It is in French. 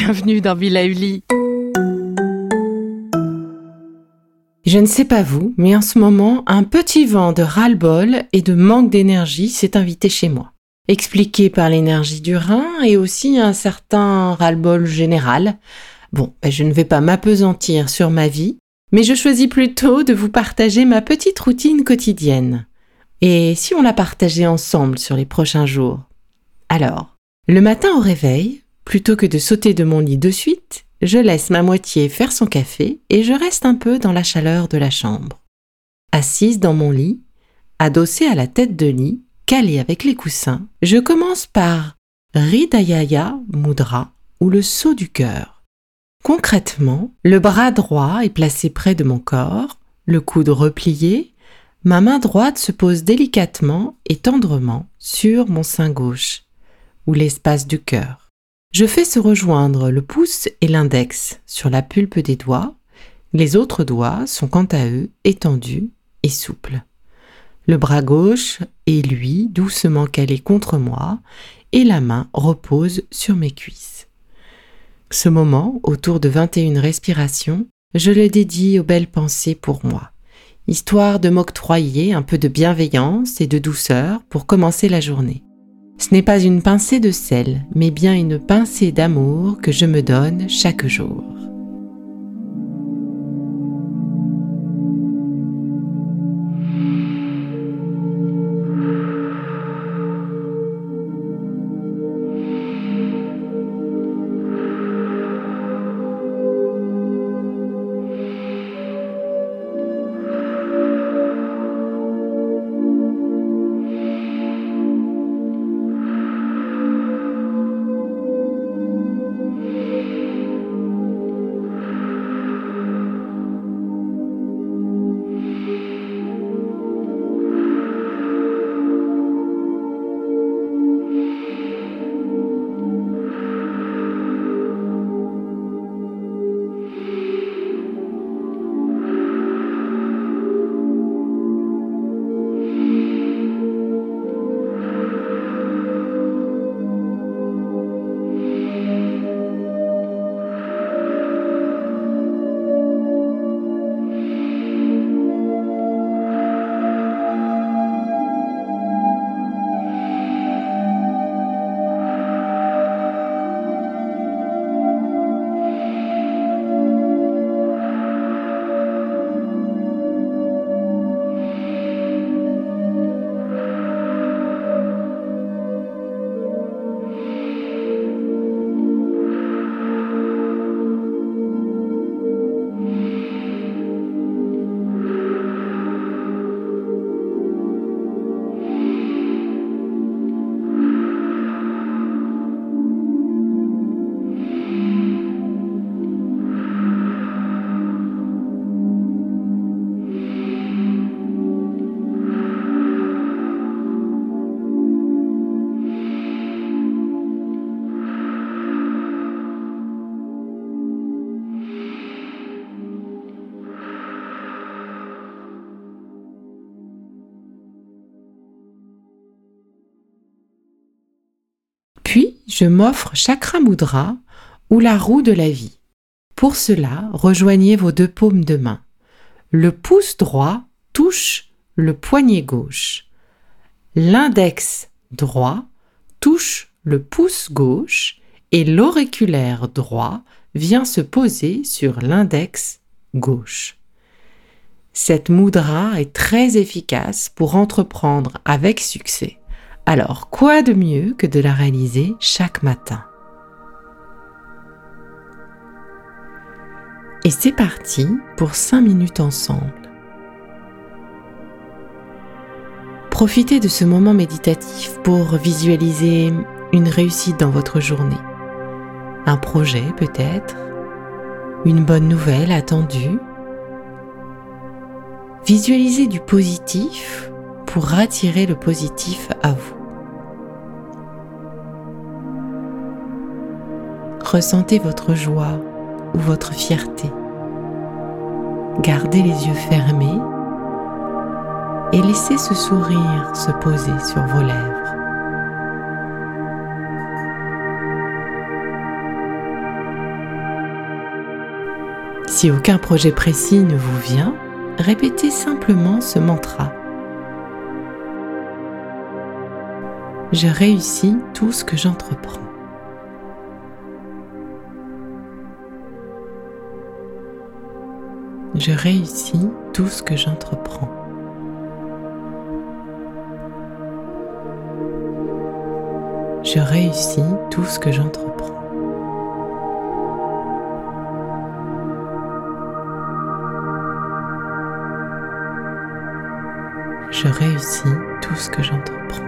Bienvenue dans Villa Uli. Je ne sais pas vous, mais en ce moment, un petit vent de ras-le-bol et de manque d'énergie s'est invité chez moi. Expliqué par l'énergie du rein et aussi un certain ras-le-bol général. Bon, ben, je ne vais pas m'apesantir sur ma vie, mais je choisis plutôt de vous partager ma petite routine quotidienne. Et si on la partageait ensemble sur les prochains jours? Alors, le matin au réveil, plutôt que de sauter de mon lit de suite, je laisse ma moitié faire son café et je reste un peu dans la chaleur de la chambre. Assise dans mon lit, adossée à la tête de lit, calée avec les coussins, je commence par Ridayaya Mudra ou le saut du cœur. Concrètement, le bras droit est placé près de mon corps, le coude replié, ma main droite se pose délicatement et tendrement sur mon sein gauche, ou l'espace du cœur. Je fais se rejoindre le pouce et l'index sur la pulpe des doigts. Les autres doigts sont quant à eux étendus et souples. Le bras gauche est lui doucement calé contre moi et la main repose sur mes cuisses. Ce moment, autour de 21 respirations, je le dédie aux belles pensées pour moi, histoire de m'octroyer un peu de bienveillance et de douceur pour commencer la journée. Ce n'est pas une pincée de sel, mais bien une pincée d'amour que je me donne chaque jour. Je m'offre Chakra Mudra ou la roue de la vie. Pour cela, rejoignez vos deux paumes de main. Le pouce droit touche le poignet gauche. L'index droit touche le pouce gauche et l'auriculaire droit vient se poser sur l'index gauche. Cette moudra est très efficace pour entreprendre avec succès. Alors, quoi de mieux que de la réaliser chaque matin? Et c'est parti pour 5 minutes ensemble. Profitez de ce moment méditatif pour visualiser une réussite dans votre journée. Un projet peut-être, une bonne nouvelle attendue? Visualisez du positif pour attirer le positif à vous. Ressentez votre joie ou votre fierté. Gardez les yeux fermés et laissez ce sourire se poser sur vos lèvres. Si aucun projet précis ne vous vient, répétez simplement ce mantra. Je réussis tout ce que j'entreprends. Je réussis tout ce que j'entreprends. Je réussis tout ce que j'entreprends. Je réussis tout ce que j'entreprends.